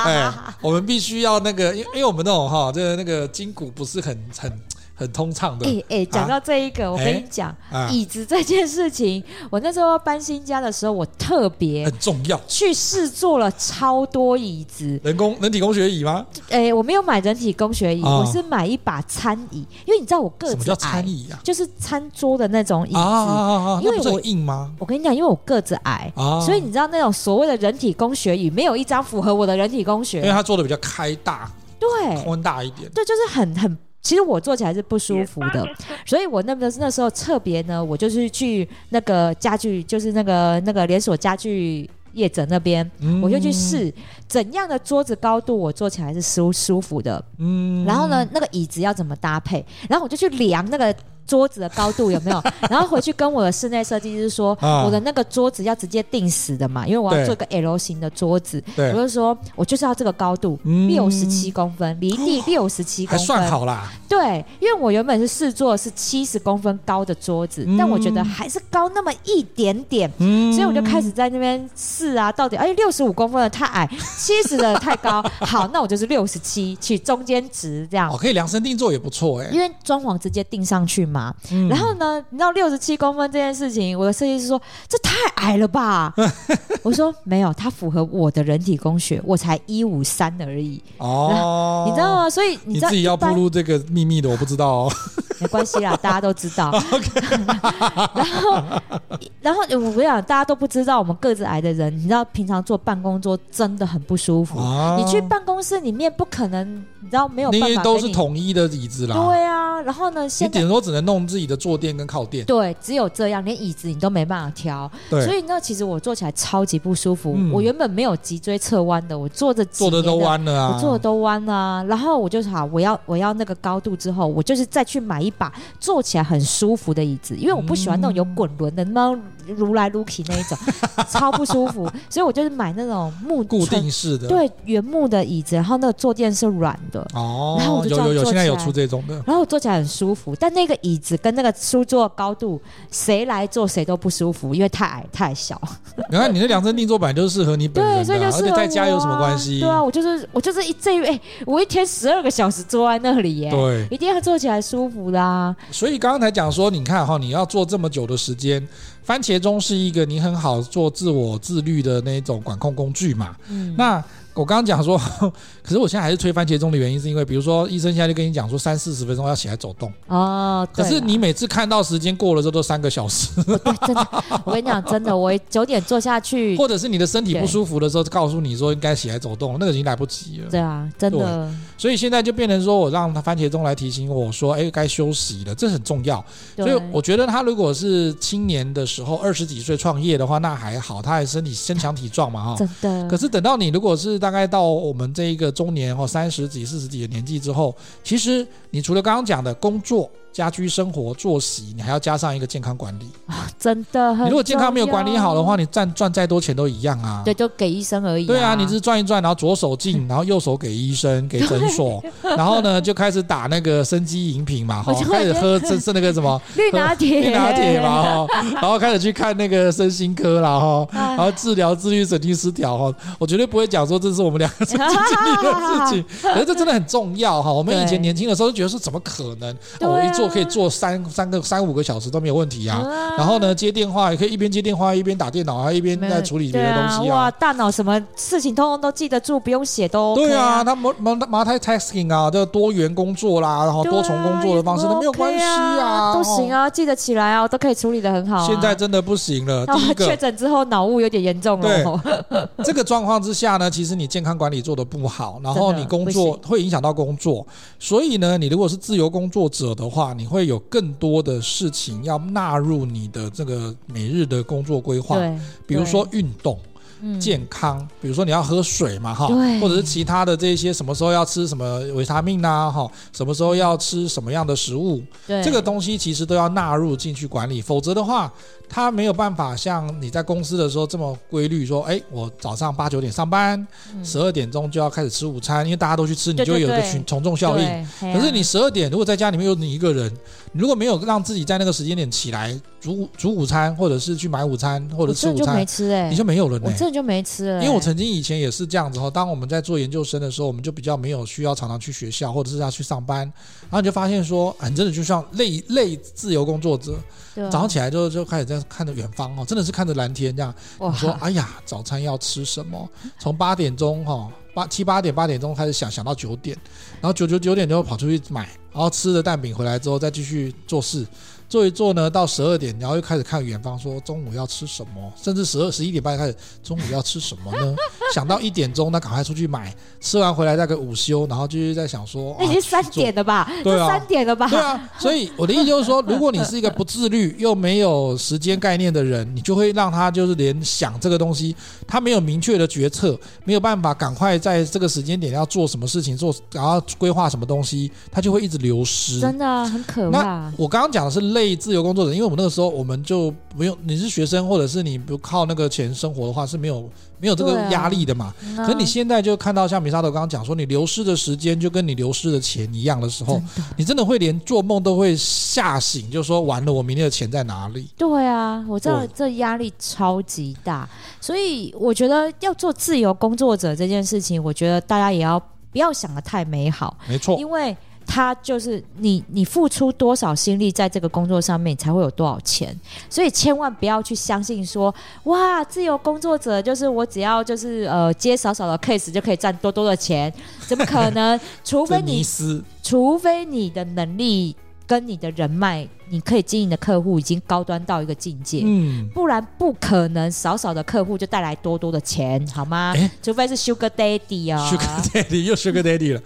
哎，<laughs> 我们必须要那个，因为因为我们那种哈，这个那个筋骨不是很很。很通畅的。哎哎，讲到这一个，啊、我跟你讲，啊、椅子这件事情，我那时候搬新家的时候，我特别很重要，去试坐了超多椅子。人工人体工学椅吗？哎，我没有买人体工学椅，哦、我是买一把餐椅，因为你知道我个子矮，什么叫餐椅啊？就是餐桌的那种椅子。啊啊啊啊、因为我硬吗？我跟你讲，因为我个子矮，啊、所以你知道那种所谓的人体工学椅，没有一张符合我的人体工学。因为它做的比较开大，对，宽大一点，对，就是很很。其实我坐起来是不舒服的，所以我那个那时候特别呢，我就是去那个家具，就是那个那个连锁家具业者那边，嗯、我就去试怎样的桌子高度我坐起来是舒舒服的，嗯，然后呢，那个椅子要怎么搭配，然后我就去量那个。桌子的高度有没有？<laughs> 然后回去跟我的室内设计师说，我的那个桌子要直接定死的嘛，因为我要做一个 L 型的桌子。我就说，我就是要这个高度，六十七公分，离地六十七公分，还算好啦。对，因为我原本是试做是七十公分高的桌子，但我觉得还是高那么一点点，所以我就开始在那边试啊，到底哎六十五公分的太矮，七十的太高，好，那我就是六十七，取中间值这样。哦，可以量身定做也不错哎，因为装潢直接定上去嘛。然后呢，你知道六十七公分这件事情，我的设计师说这太矮了吧？<laughs> 我说没有，它符合我的人体工学，我才一五三而已。哦，你知道吗？所以你，你自己要步入这个秘密的，我不知道哦。<laughs> 没关系啦，大家都知道。<laughs> <laughs> 然后，然后我跟你讲，大家都不知道，我们个子矮的人，你知道，平常坐办公桌真的很不舒服。你去办公室里面不可能。你知道没有办法，因为都是统一的椅子啦。对啊，然后呢，你顶多只能弄自己的坐垫跟靠垫。对，只有这样，连椅子你都没办法挑。对，所以那其实我坐起来超级不舒服。嗯、我原本没有脊椎侧弯的，我坐着坐的都弯了啊，我坐的都弯了啊。然后我就好，我要我要那个高度之后，我就是再去买一把坐起来很舒服的椅子，因为我不喜欢那种有滚轮的那种撸来如去那一种，超不舒服。<laughs> 所以我就是买那种木固定式的，对，原木的椅子，然后那个坐垫是软的。哦，然后我就有有有，现在有出这种的，然后我坐起来很舒服。但那个椅子跟那个书桌高度，谁来坐谁都不舒服，因为太矮太小。<laughs> 你看你那量身定做版就是适合你本人对，所以就适合啊，而且在家有什么关系？对啊，我就是我就是一这一哎，我一天十二个小时坐在那里耶，对，一定要坐起来舒服的啊。所以刚刚才讲说，你看哈，你要做这么久的时间。番茄钟是一个你很好做自我自律的那种管控工具嘛？嗯，那我刚刚讲说，<laughs> 可是我现在还是推番茄钟的原因，是因为比如说医生现在就跟你讲说三四十分钟要起来走动哦，可是你每次看到时间过了之后都三个小时，对，真的，我跟你讲真的，我九点坐下去，或者是你的身体不舒服的时候，告诉你说应该起来走动，那个已经来不及了。对啊，真的。所以现在就变成说我让他番茄钟来提醒我说，哎，该休息了，这很重要。所以我觉得他如果是青年的时候，时候二十几岁创业的话，那还好，他还身体身强体壮嘛，哈。真的。可是等到你如果是大概到我们这一个中年或三十几、四十几的年纪之后，其实你除了刚刚讲的工作。家居生活作息，你还要加上一个健康管理。啊！真的，你如果健康没有管理好的话，你赚赚再多钱都一样啊。对，就给医生而已。对啊，你只是转一转，然后左手进，<laughs> 然后右手给医生、给诊所，然后呢就开始打那个生机饮品嘛，哈，开始喝这是那个什么 <laughs> 绿拿铁，绿拿铁嘛，哈，然后开始去看那个身心科啦，哈，然后治疗自律神经失调，哈，我绝对不会讲说这是我们两个经历的事情，<laughs> 可是这真的很重要，哈。我们以前年轻的时候就觉得说怎么可能，我一做可以做三。三个三五个小时都没有问题啊，然后呢，接电话也可以一边接电话一边打电脑，啊一边在处理别的东西啊。哇，大脑什么事情通通都记得住，不用写都。对啊，他 multitasking 啊，这多元工作啦，然后多重工作的方式都没有关系啊，都行啊，记得起来啊，都可以处理的很好。现在真的不行了，第一个确诊之后脑雾有点严重了。对，这个状况之下呢，其实你健康管理做的不好，然后你工作会影响到工作，所以呢，你如果是自由工作者的话，你会有更多的事情要纳入你的这个每日的工作规划，比如说运动，健康，比如说你要喝水嘛，哈，或者是其他的这些什么时候要吃什么维他命呐，哈，什么时候要吃什么样的食物，这个东西其实都要纳入进去管理，否则的话，它没有办法像你在公司的时候这么规律，说，哎，我早上八九点上班，十二点钟就要开始吃午餐，因为大家都去吃，你就会有一个群从众效应。可是你十二点如果在家里面有你一个人，你如果没有让自己在那个时间点起来煮煮午餐，或者是去买午餐，或者吃午餐，就没吃哎，你就没有了呢。就没吃了，因为我曾经以前也是这样子哈。当我们在做研究生的时候，我们就比较没有需要常常去学校，或者是要去上班，然后你就发现说，啊，你真的就像类类自由工作者，早上起来就就开始在看着远方哦，真的是看着蓝天这样。你说，哎呀，早餐要吃什么？从八点钟哈，八七八点八点钟开始想，想到九点，然后九九九点就跑出去买，然后吃了蛋饼回来之后再继续做事。做一做呢，到十二点，然后又开始看远方，说中午要吃什么，甚至十二十一点半开始，中午要吃什么呢？<laughs> 想到一点钟，那赶快出去买，吃完回来再个午休，然后继续在想说，那已经三点了吧？对啊，三点了吧？对啊，所以我的意思就是说，如果你是一个不自律又没有时间概念的人，你就会让他就是连想这个东西，他没有明确的决策，没有办法赶快在这个时间点要做什么事情，做然后规划什么东西，他就会一直流失，真的很可怕。那我刚刚讲的是类自由工作者，因为我们那个时候我们就不用，你是学生或者是你不靠那个钱生活的话是没有没有这个压力的嘛。啊、可是你现在就看到像米沙头刚刚讲说，你流失的时间就跟你流失的钱一样的时候，真你真的会连做梦都会吓醒，就说完了，我明天的钱在哪里？对啊，我知道这压力超级大，所以我觉得要做自由工作者这件事情，我觉得大家也要不要想的太美好，没错，因为。他就是你，你付出多少心力在这个工作上面，才会有多少钱。所以千万不要去相信说，哇，自由工作者就是我只要就是呃接少少的 case 就可以赚多多的钱，怎么可能？除非你，<laughs> 除非你的能力跟你的人脉，你可以经营的客户已经高端到一个境界，嗯，不然不可能少少的客户就带来多多的钱，好吗？欸、除非是 Sugar Daddy 啊、哦、，<laughs> Sugar Daddy 又 Sugar Daddy 了。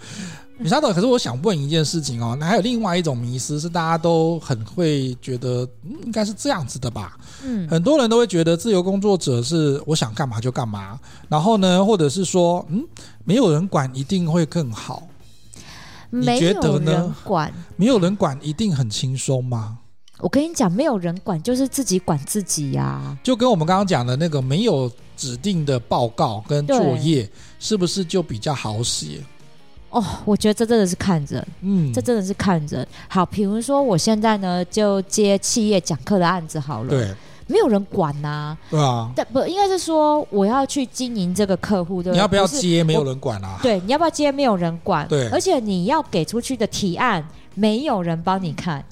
米沙头，可是我想问一件事情哦，那还有另外一种迷失是大家都很会觉得，嗯，应该是这样子的吧？嗯，很多人都会觉得自由工作者是我想干嘛就干嘛，然后呢，或者是说，嗯，没有人管一定会更好，你觉得呢？没有人管，没有人管一定很轻松吗？我跟你讲，没有人管就是自己管自己呀，啊，就跟我们刚刚讲的那个没有指定的报告跟作业，是不是就比较好写？哦，我觉得这真的是看人，嗯，这真的是看人。好，比如说我现在呢，就接企业讲课的案子好了，对，没有人管呐、啊，对啊，但不应该是说我要去经营这个客户，对不对？你要不要接？没有人管啊，对，你要不要接？没有人管，对，而且你要给出去的提案，没有人帮你看。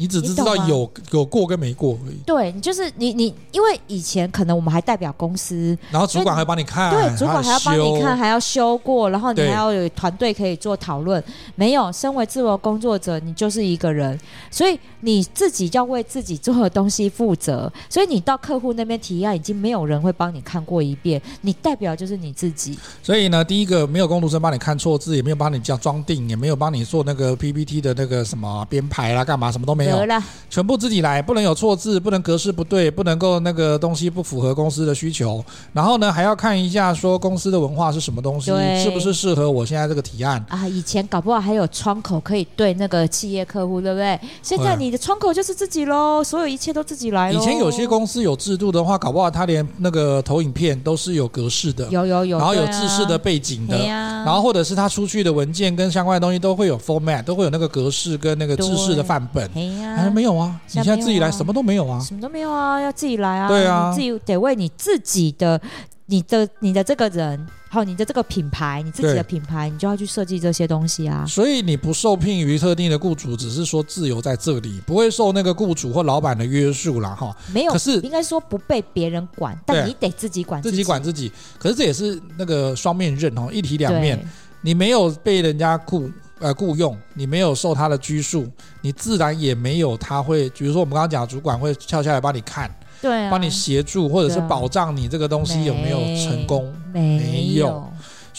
你只知道有有过跟没过而已。对，你就是你你，因为以前可能我们还代表公司，然后主管还帮你看，对，主管还要帮你看，还要修过，然后你还要有团队可以做讨论。没有，身为自由工作者，你就是一个人，所以你自己要为自己做的东西负责。所以你到客户那边提案，已经没有人会帮你看过一遍，你代表就是你自己。所以呢，第一个没有工读生帮你看错字，也没有帮你叫装订，也没有帮你做那个 PPT 的那个什么编排啦，干嘛什么都没有。得了，全部自己来，不能有错字，不能格式不对，不能够那个东西不符合公司的需求。然后呢，还要看一下说公司的文化是什么东西，是不是适合我现在这个提案啊？以前搞不好还有窗口可以对那个企业客户，对不对？现在你的窗口就是自己喽，所有一切都自己来。以前有些公司有制度的话，搞不好他连那个投影片都是有格式的，有有有，然后有制式的背景的，啊、然后或者是他出去的文件跟相关的东西都会有 format，都会有那个格式跟那个制式的范本。还、啊、没有啊？你现在自己来，什么都没有啊？什么都没有啊？要自己来啊？对啊，你自己得为你自己的、你的、你的这个人，还有你的这个品牌，你自己的品牌，你就要去设计这些东西啊。所以你不受聘于特定的雇主，只是说自由在这里，不会受那个雇主或老板的约束了哈。没有，可是应该说不被别人管，但你得自己管自己，自己管自己。可是这也是那个双面刃哦，一体两面。你没有被人家雇。呃，雇佣你没有受他的拘束，你自然也没有他会，比如说我们刚刚讲，主管会跳下来帮你看，对、啊，帮你协助，或者是保障你这个东西有没有成功，没有。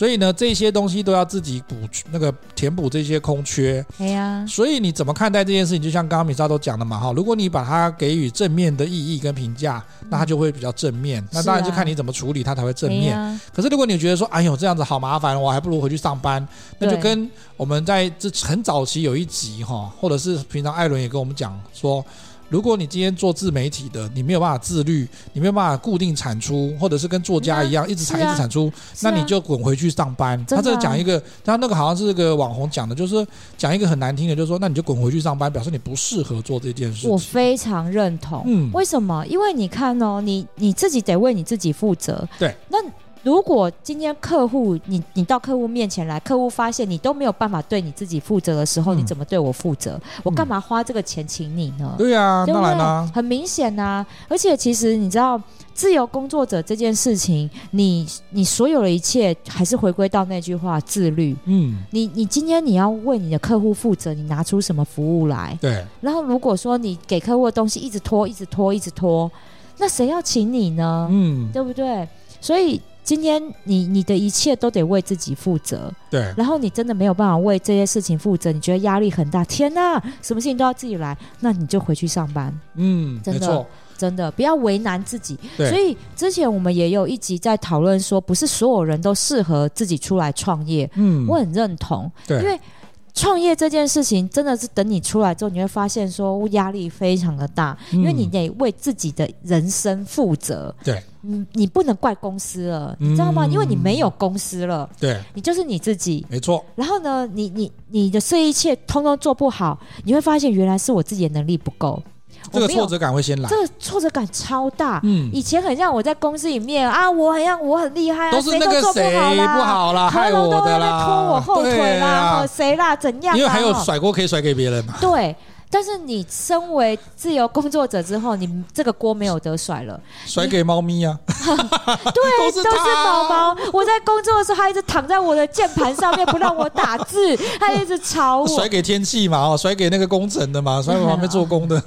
所以呢，这些东西都要自己补那个填补这些空缺。哎呀。所以你怎么看待这件事情？就像刚刚米莎都讲的嘛，哈，如果你把它给予正面的意义跟评价，那它就会比较正面。那当然就看你怎么处理它才会正面。可是如果你觉得说，哎呦，这样子好麻烦，我还不如回去上班，那就跟我们在这很早期有一集哈，或者是平常艾伦也跟我们讲说。如果你今天做自媒体的，你没有办法自律，你没有办法固定产出，或者是跟作家一样一直产一直产出，那你就滚回去上班。他这讲一个，他那个好像是个网红讲的，就是讲一个很难听的，就是说，那你就滚回去上班，表示你不适合做这件事。我非常认同。嗯，为什么？因为你看哦，你你自己得为你自己负责。对，那。如果今天客户你你到客户面前来，客户发现你都没有办法对你自己负责的时候，嗯、你怎么对我负责？我干嘛花这个钱请你呢？对呀，当然啦，很明显呐、啊。而且其实你知道，自由工作者这件事情，你你所有的一切还是回归到那句话：自律。嗯，你你今天你要为你的客户负责，你拿出什么服务来？对。然后如果说你给客户的东西一直拖，一直拖，一直拖，那谁要请你呢？嗯，对不对？所以。今天你你的一切都得为自己负责，对。然后你真的没有办法为这些事情负责，你觉得压力很大，天哪，什么事情都要自己来，那你就回去上班。嗯，真的，真的不要为难自己。所以之前我们也有一集在讨论说，不是所有人都适合自己出来创业。嗯，我很认同。对，因为。创业这件事情真的是等你出来之后，你会发现说压力非常的大，因为你得为自己的人生负责。对，嗯你不能怪公司了，你知道吗？因为你没有公司了，对，你就是你自己，没错。然后呢，你你你的这一切通通做不好，你会发现原来是我自己的能力不够。这个挫折感会先来，这个挫折感超大。嗯，以前很像我在公司里面啊，我很像我很厉害啊，都是那个谁不好啦，害我的啦，拖我后腿啦，谁啦，怎样？因为还有甩锅可以甩给别人嘛。对，但是你身为自由工作者之后，你这个锅没有得甩了，甩给猫咪啊。<laughs> 对，都是宝宝。我在工作的时候，它一直躺在我的键盘上面不让我打字，它一直吵我。<laughs> 甩给天气嘛，哦，甩给那个工程的嘛，甩给旁边做工的。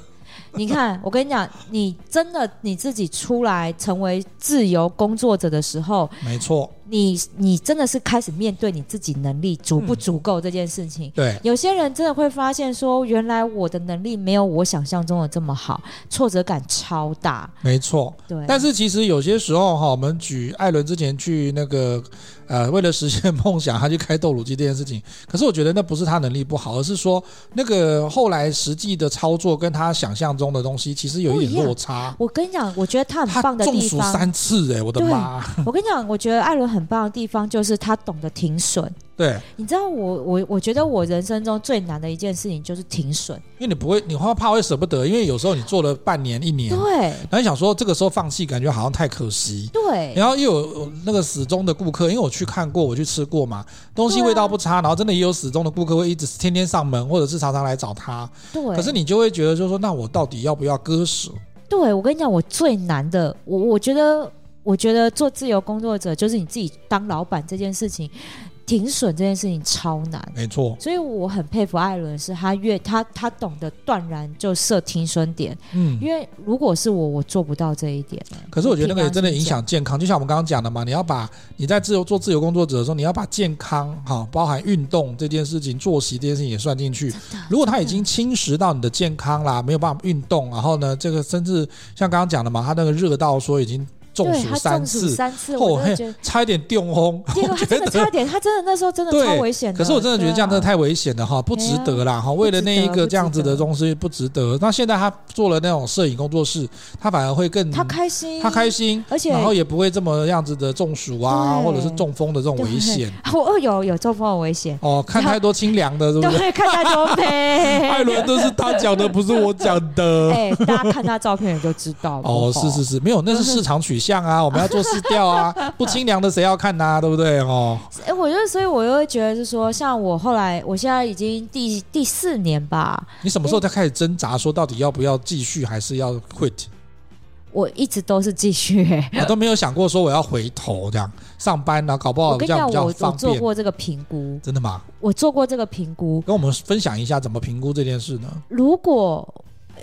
你看，我跟你讲，你真的你自己出来成为自由工作者的时候，没错。你你真的是开始面对你自己能力足不足够这件事情。对，有些人真的会发现说，原来我的能力没有我想象中的这么好，挫折感超大。没错，对。但是其实有些时候哈，我们举艾伦之前去那个呃，为了实现梦想，他去开豆乳机这件事情。<laughs> 可是我觉得那不是他能力不好，而是说那个后来实际的操作跟他想象中的东西其实有一点落差。我跟你讲，我觉得他很棒的地方，中暑三次哎、欸，我的妈！我跟你讲，我觉得艾伦。很棒的地方就是他懂得停损。对，你知道我我我觉得我人生中最难的一件事情就是停损，因为你不会，你会怕会舍不得，因为有时候你做了半年一年，对，然后你想说这个时候放弃，感觉好像太可惜，对，然后又有那个始终的顾客，因为我去看过，我去吃过嘛，东西味道不差，然后真的也有始终的顾客会一直天天上门，或者是常常来找他，对，可是你就会觉得就是说，那我到底要不要割舍？对，我跟你讲，我最难的，我我觉得。我觉得做自由工作者就是你自己当老板这件事情，停损这件事情超难。没错，所以我很佩服艾伦，是他越他他懂得断然就设停损点。嗯，因为如果是我，我做不到这一点。可是我觉得那个也真的影响健康，就像我们刚刚讲的嘛，你要把你在自由做自由工作者的时候，你要把健康哈，包含运动这件事情、作息这件事情也算进去。如果他已经侵蚀到你的健康啦，没有办法运动，然后呢，这个甚至像刚刚讲的嘛，他那个热到说已经。中暑三次，三次，我差一点中风。他真的差一点，他真的那时候真的超危险。可是我真的觉得这样真的太危险了哈，不值得啦哈。为了那一个这样子的东西，不值得。那现在他做了那种摄影工作室，他反而会更他开心，他开心，而且然后也不会这么样子的中暑啊，或者是中风的这种危险。<laughs> 我有有中风的危险哦，看太多清凉的，是不是？看太多 <laughs> 美。艾伦都是他讲的，不是我讲的。哎，大家看他照片也就知道了。哦，是是是，没有，那是市场取向啊，<laughs> 我们要做。试调啊！<laughs> 不清凉的谁要看呐、啊？对不对哦？哎，我觉得，所以我又会觉得是说，像我后来，我现在已经第第四年吧。你什么时候才开始挣扎，说到底要不要继续，还是要 quit？我一直都是继续、欸，我都没有想过说我要回头这样上班呢、啊，搞不好这样比较方便。我做过这个评估，真的吗？我做过这个评估，跟我们分享一下怎么评估这件事呢？如果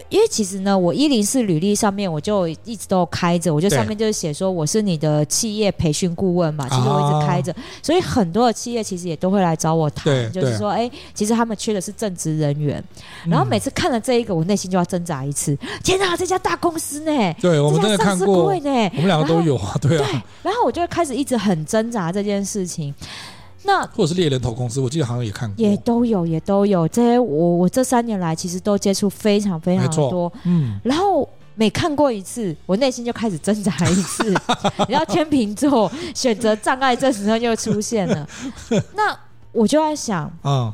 因为其实呢，我一零四履历上面我就一直都开着，我就上面就是写说我是你的企业培训顾问嘛，其实我一直开着，所以很多的企业其实也都会来找我谈，就是说，哎，其实他们缺的是正职人员。然后每次看了这一个，我内心就要挣扎一次。天哪，这家大公司呢？对，我们真的看过呢，我们两个都有啊，对啊。对，然后我就会开始一直很挣扎这件事情。那或者是猎人头公司，我记得好像也看过，也都有，也都有。这些我我这三年来其实都接触非常非常多，嗯。然后每看过一次，我内心就开始挣扎一次。<laughs> 然后天秤座选择障碍这时候又出现了。<laughs> 那我就在想，嗯，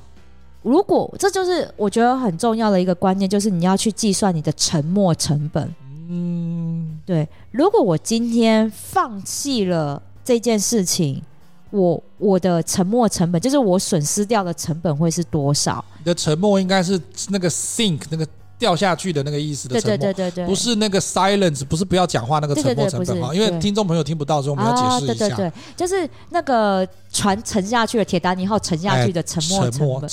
如果这就是我觉得很重要的一个观念，就是你要去计算你的沉没成本。嗯，对。如果我今天放弃了这件事情。我我的沉没成本就是我损失掉的成本会是多少？你的沉没应该是那个 sink 那个掉下去的那个意思的沉默，对对对对对，不是那个 silence，不是不要讲话那个沉没成本吗？因为听众朋友听不到，所以我们要解释一下。对对对，就是那个船沉下去了，铁达尼号沉下去的沉没成本。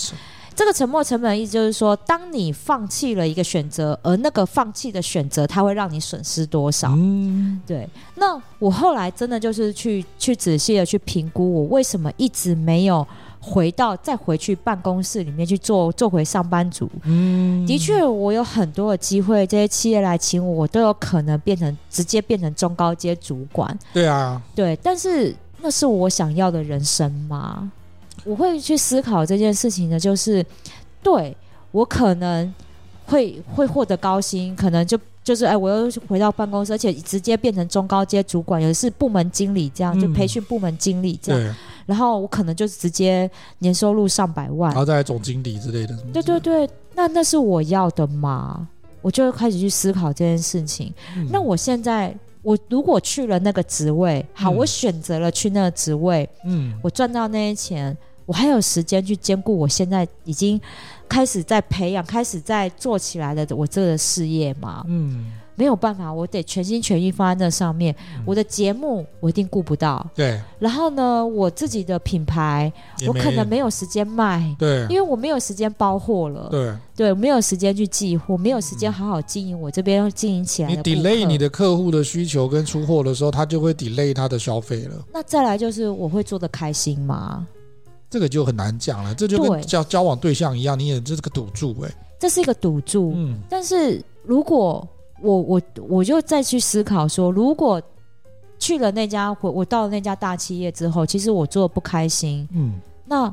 这个沉没成本的意思就是说，当你放弃了一个选择，而那个放弃的选择，它会让你损失多少？嗯，对。那我后来真的就是去去仔细的去评估，我为什么一直没有回到再回去办公室里面去做做回上班族？嗯，的确，我有很多的机会，这些企业来请我，我都有可能变成直接变成中高阶主管。对啊，对。但是那是我想要的人生吗？我会去思考这件事情呢，就是对我可能会会获得高薪，可能就就是哎，我又回到办公室，而且直接变成中高阶主管，也是部门经理这样，就培训部门经理这样，嗯、然后我可能就直接年收入上百万，然后再来总经理之类的。对对对，那那是我要的吗？我就开始去思考这件事情。嗯、那我现在。我如果去了那个职位，好，嗯、我选择了去那个职位，嗯，我赚到那些钱，我还有时间去兼顾我现在已经开始在培养、开始在做起来的我这个事业吗？嗯。没有办法，我得全心全意放在那上面。嗯、我的节目我一定顾不到。对。然后呢，我自己的品牌我可能没有时间卖。对。因为我没有时间包货了。对。对，没有时间去寄货，没有时间好好经营我这边要经营起来。你 delay 你的客户的需求跟出货的时候，他就会 delay 他的消费了。那再来就是我会做的开心吗？这个就很难讲了。这就跟交交往对象一样，你也这是个赌注哎、欸。这是一个赌注。嗯。但是如果我我我就再去思考说，如果去了那家，我我到了那家大企业之后，其实我做的不开心，嗯，那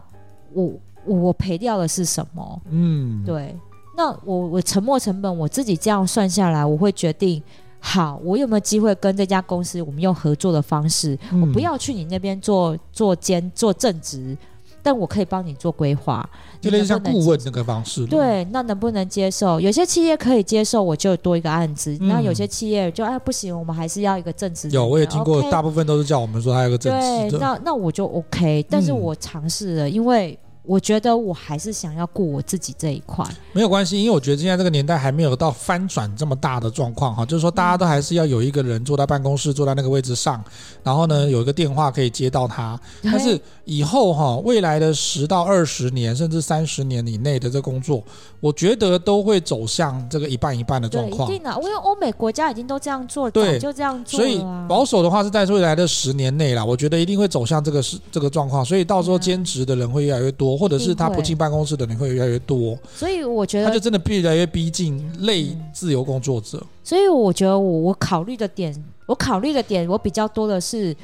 我我我赔掉的是什么？嗯，对，那我我沉没成本，我自己这样算下来，我会决定，好，我有没有机会跟这家公司，我们用合作的方式，嗯，我不要去你那边做做兼做正职。但我可以帮你做规划，就类似像顾问那个方式。对，那能不能接受？有些企业可以接受，我就多一个案子。那、嗯、有些企业就哎不行，我们还是要一个正职。有，我也听过大部分都是叫我们说还有个正职。对，那那我就 OK，但是我尝试了，嗯、因为。我觉得我还是想要顾我自己这一块，没有关系，因为我觉得现在这个年代还没有到翻转这么大的状况哈，就是说大家都还是要有一个人坐在办公室，坐在那个位置上，然后呢有一个电话可以接到他。但是以后哈，未来的十到二十年甚至三十年以内的这工作，我觉得都会走向这个一半一半的状况。对，一定的，因为欧美国家已经都这样做了，对，就这样做了。所以保守的话是在未来的十年内啦，我觉得一定会走向这个是这个状况，所以到时候兼职的人会越来越多。或者是他不进办公室的人会越来越多，所以我觉得他就真的越来越逼近类自由工作者。嗯、所以我觉得我我考虑的点，我考虑的点，我比较多的是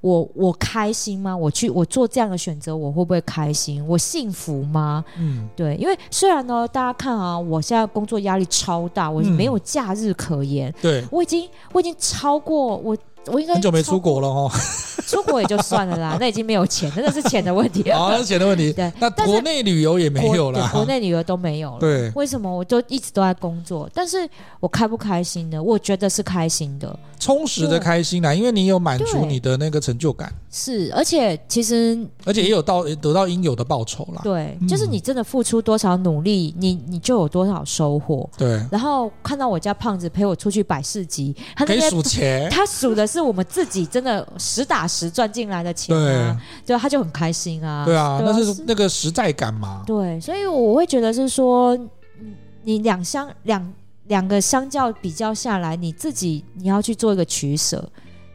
我我开心吗？我去我做这样的选择，我会不会开心？我幸福吗？嗯，对，因为虽然呢，大家看啊，我现在工作压力超大，我没有假日可言。嗯、对，我已经我已经超过我。我应该很久没出国了哦，<laughs> 出国也就算了啦，那已经没有钱，真的是钱的问题。<laughs> 啊，那是钱的问题。对，那国内旅游也没有了，国内旅游都没有了。对，为什么？我就一直都在工作，但是我开不开心的？我觉得是开心的，充实的开心啦，因为你有满足你的那个成就感。是，而且其实，而且也有到得到应有的报酬啦。对，就是你真的付出多少努力，你你就有多少收获。对。然后看到我家胖子陪我出去摆市集，他可以数钱，<laughs> 他数的是。是我们自己真的实打实赚进来的钱啊，对，对，他就很开心啊。对啊，对啊，那是那个实在感嘛。对，所以我会觉得是说，你两相两两个相较比较下来，你自己你要去做一个取舍。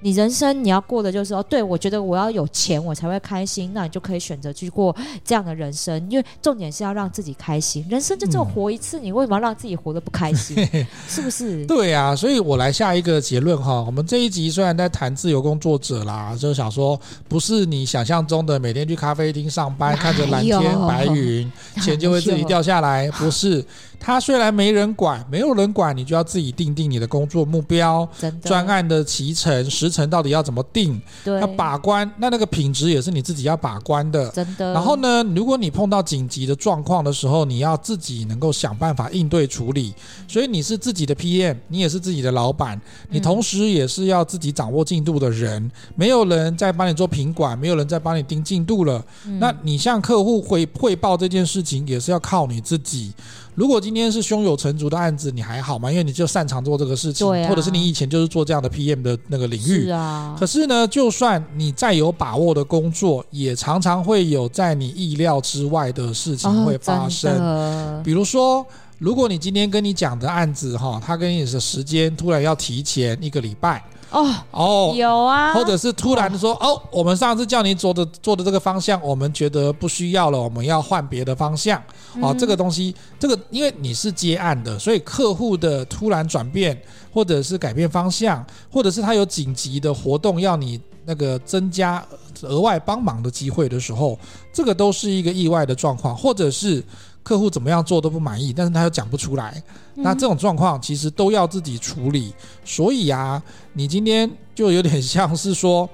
你人生你要过的就是哦，对，我觉得我要有钱我才会开心，那你就可以选择去过这样的人生，因为重点是要让自己开心。人生就只有活一次，嗯、你为什么要让自己活得不开心？<laughs> 是不是？对呀、啊，所以我来下一个结论哈。我们这一集虽然在谈自由工作者啦，就是想说不是你想象中的每天去咖啡厅上班，看着蓝天白云，钱就会自己掉下来，不是。他虽然没人管，没有人管，你就要自己定定你的工作目标，专案的期程、时程到底要怎么定？对，要把关，那那个品质也是你自己要把关的。真的。然后呢，如果你碰到紧急的状况的时候，你要自己能够想办法应对处理。所以你是自己的 PM，你也是自己的老板，你同时也是要自己掌握进度的人。没有人在帮你做品管，没有人在帮你盯进度了。那你向客户汇汇报这件事情，也是要靠你自己。如果今天是胸有成竹的案子，你还好吗？因为你就擅长做这个事情，啊，或者是你以前就是做这样的 PM 的那个领域。是啊。可是呢，就算你再有把握的工作，也常常会有在你意料之外的事情会发生。哦，比如说，如果你今天跟你讲的案子哈，他跟你的时间突然要提前一个礼拜。哦哦，有啊，或者是突然说哦，哦，我们上次叫你做的做的这个方向，我们觉得不需要了，我们要换别的方向。哦，这个东西，这个因为你是接案的，所以客户的突然转变，或者是改变方向，或者是他有紧急的活动要你那个增加额外帮忙的机会的时候，这个都是一个意外的状况，或者是。客户怎么样做都不满意，但是他又讲不出来，那这种状况其实都要自己处理。所以啊，你今天就有点像是说。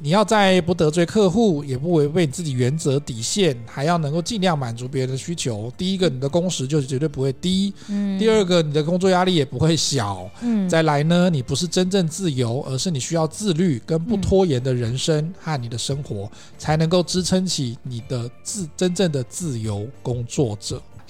你要在不得罪客户，也不违背你自己原则底线，还要能够尽量满足别人的需求。第一个，你的工时就绝对不会低；嗯，第二个，你的工作压力也不会小。嗯，再来呢，你不是真正自由，而是你需要自律跟不拖延的人生和你的生活，才能够支撑起你的自真正的自由工作者。